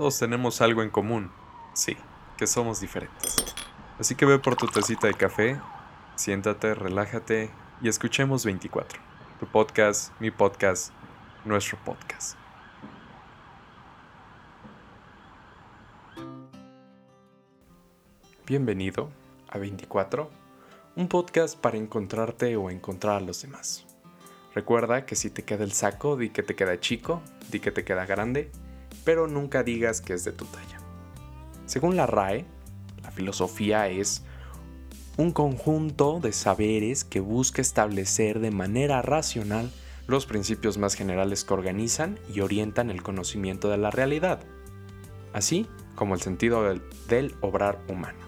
todos tenemos algo en común. Sí, que somos diferentes. Así que ve por tu tacita de café, siéntate, relájate y escuchemos 24. Tu podcast, mi podcast, nuestro podcast. Bienvenido a 24, un podcast para encontrarte o encontrar a los demás. Recuerda que si te queda el saco, di que te queda chico, di que te queda grande, pero nunca digas que es de tu talla. Según la RAE, la filosofía es un conjunto de saberes que busca establecer de manera racional los principios más generales que organizan y orientan el conocimiento de la realidad, así como el sentido del, obrar humano.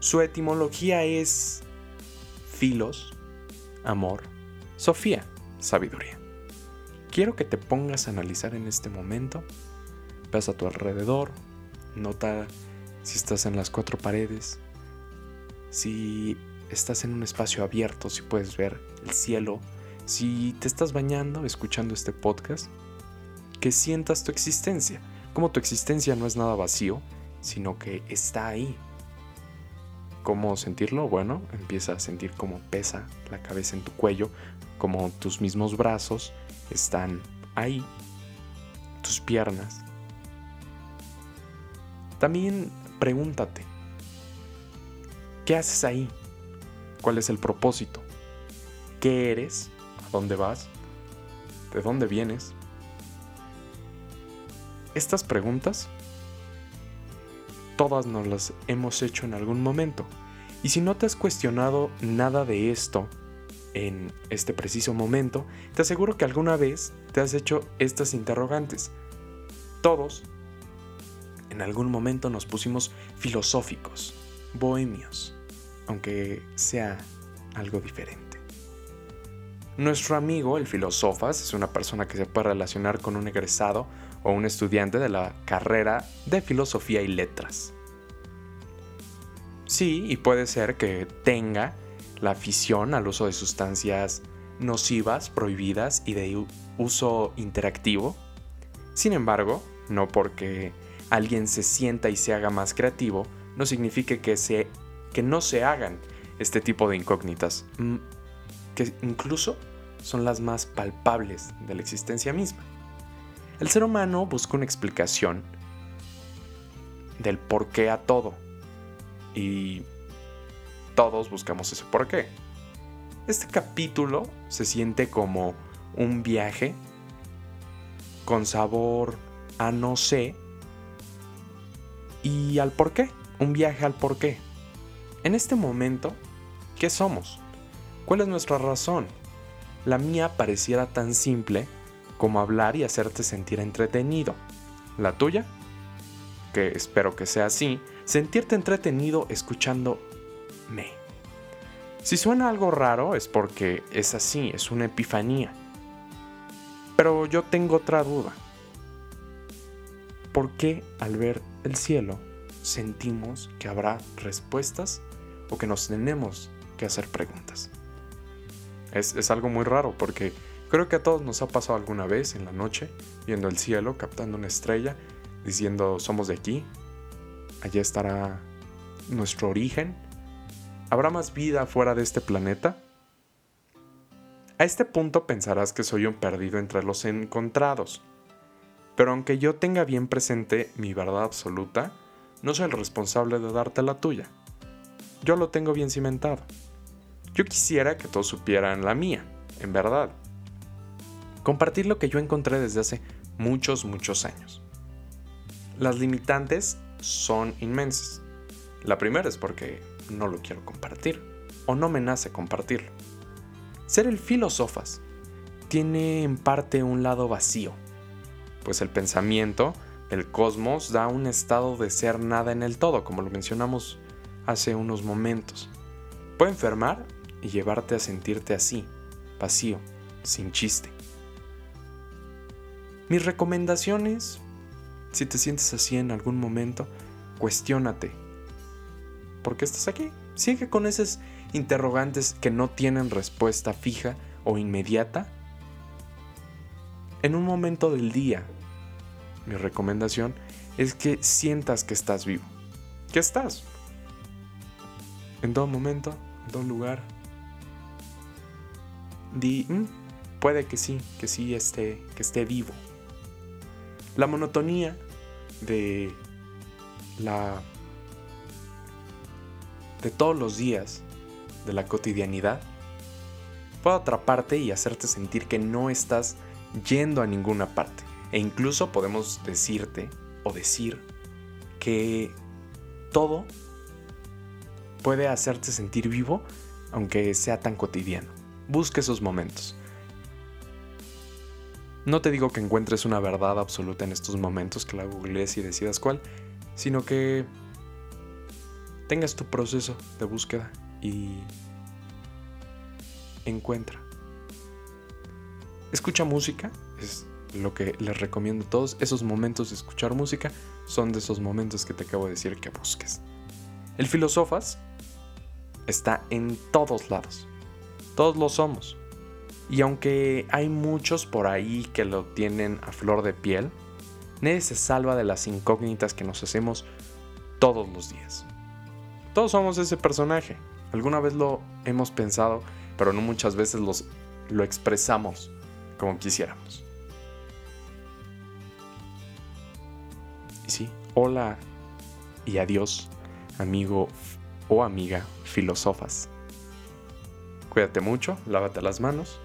Su etimología es filos, amor, sofía, sabiduría. Quiero que te pongas a analizar en este momento, ves a tu alrededor, Nota si estás en las cuatro paredes, si estás en un espacio abierto, si puedes ver el cielo, si te estás bañando escuchando este podcast, que sientas tu existencia, como tu existencia no es nada vacío, sino que está ahí. ¿Cómo sentirlo? Bueno, empieza a sentir cómo pesa la cabeza en tu cuello, como tus mismos brazos están ahí, tus piernas, también pregúntate, ¿qué haces ahí? ¿Cuál es el propósito? ¿Qué eres? ¿A dónde vas? ¿De dónde vienes? Estas preguntas todas nos las hemos hecho en algún momento. Y si no te has cuestionado nada de esto en este preciso momento, te aseguro que alguna vez te has hecho estas interrogantes. Todos en algún momento nos pusimos filosóficos, bohemios, aunque sea algo diferente. Nuestro amigo, el filósofas, es una persona que se puede relacionar con un egresado o un estudiante de la carrera de filosofía y letras. Sí, y puede ser que tenga la afición al uso de sustancias nocivas, prohibidas y de uso interactivo. Sin embargo, no porque alguien se sienta y se haga más creativo, no significa que, se, que no se hagan este tipo de incógnitas, mm, que incluso son las más palpables de la existencia misma. El ser humano busca una explicación del por qué a todo. Y todos buscamos ese por qué. Este capítulo se siente como un viaje con sabor a no sé y al por qué, un viaje al por qué. En este momento, ¿qué somos? ¿Cuál es nuestra razón? La mía pareciera tan simple como hablar y hacerte sentir entretenido. ¿La tuya? Que espero que sea así, sentirte entretenido escuchando me. Si suena algo raro es porque es así, es una epifanía. Pero yo tengo otra duda. ¿Por qué al ver el cielo sentimos que habrá respuestas o que nos tenemos que hacer preguntas? Es, algo muy raro porque creo que a todos nos ha pasado alguna vez en la noche viendo el cielo, captando una estrella, diciendo somos de aquí, allá estará nuestro origen. ¿Habrá más vida fuera de este planeta? A este punto pensarás que soy un perdido entre los encontrados. Pero aunque yo tenga bien presente mi verdad absoluta, no soy el responsable de darte la tuya. Yo lo tengo bien cimentado. Yo quisiera que todos supieran la mía, en verdad. Compartir lo que yo encontré desde hace muchos, muchos años. Las limitantes son inmensas. La primera es porque no lo quiero compartir o no me nace compartirlo. Ser el filósofas tiene en parte un lado vacío, pues el pensamiento, el cosmos, da un estado de ser nada en el todo, como lo mencionamos hace unos momentos. Puede enfermar y llevarte a sentirte así, vacío, sin chiste. Mis recomendaciones, si te sientes así en algún momento, cuestiónate. ¿Por qué estás aquí? Sigue con esos interrogantes que no tienen respuesta fija o inmediata. En un momento del día mi recomendación es que sientas que estás vivo. Que estás. En todo momento, en todo lugar. Di, mm, puede que sí, que sí esté, que esté vivo. La monotonía de la de todos los días de la cotidianidad puede atraparte y hacerte sentir que no estás yendo a ninguna parte. E incluso podemos decirte o decir que todo puede hacerte sentir vivo aunque sea tan cotidiano. Busca esos momentos. No te digo que encuentres una verdad absoluta en estos momentos, que la googlees y decidas cuál, sino que tengas tu proceso de búsqueda y encuentra. Escucha música, es lo que les recomiendo a todos. Esos momentos de escuchar música son de esos momentos que te acabo de decir que busques. El filosofas está en todos lados. Todos lo somos. Y aunque hay muchos por ahí que lo tienen a flor de piel, nadie se salva de las incógnitas que nos hacemos todos los días. Todos somos ese personaje. Alguna vez lo hemos pensado, pero no muchas veces los, lo expresamos como quisiéramos. Y sí, hola y adiós, amigo o amiga filosofas. Cuídate mucho, lávate las manos.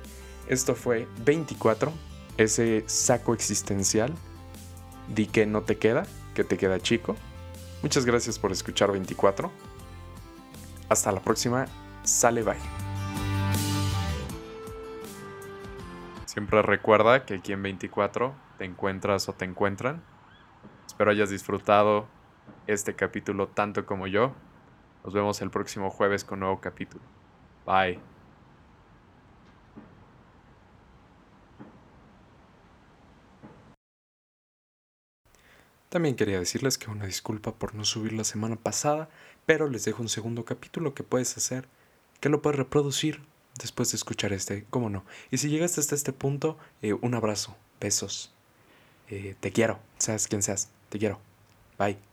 Esto fue 24, ese saco existencial. Di que no te queda, que te queda chico. Muchas gracias por escuchar 24. Hasta la próxima. Sale bye. Siempre recuerda que aquí en 24 te encuentras o te encuentran. Espero hayas disfrutado este capítulo tanto como yo. Nos vemos el próximo jueves con nuevo capítulo. Bye. También quería decirles que una disculpa por no subir la semana pasada, pero les dejo un segundo capítulo que puedes hacer, que lo puedes reproducir después de escuchar este, cómo no. Y si llegaste hasta este punto, eh, un abrazo, besos, eh, te quiero, seas quien seas, te quiero. Bye.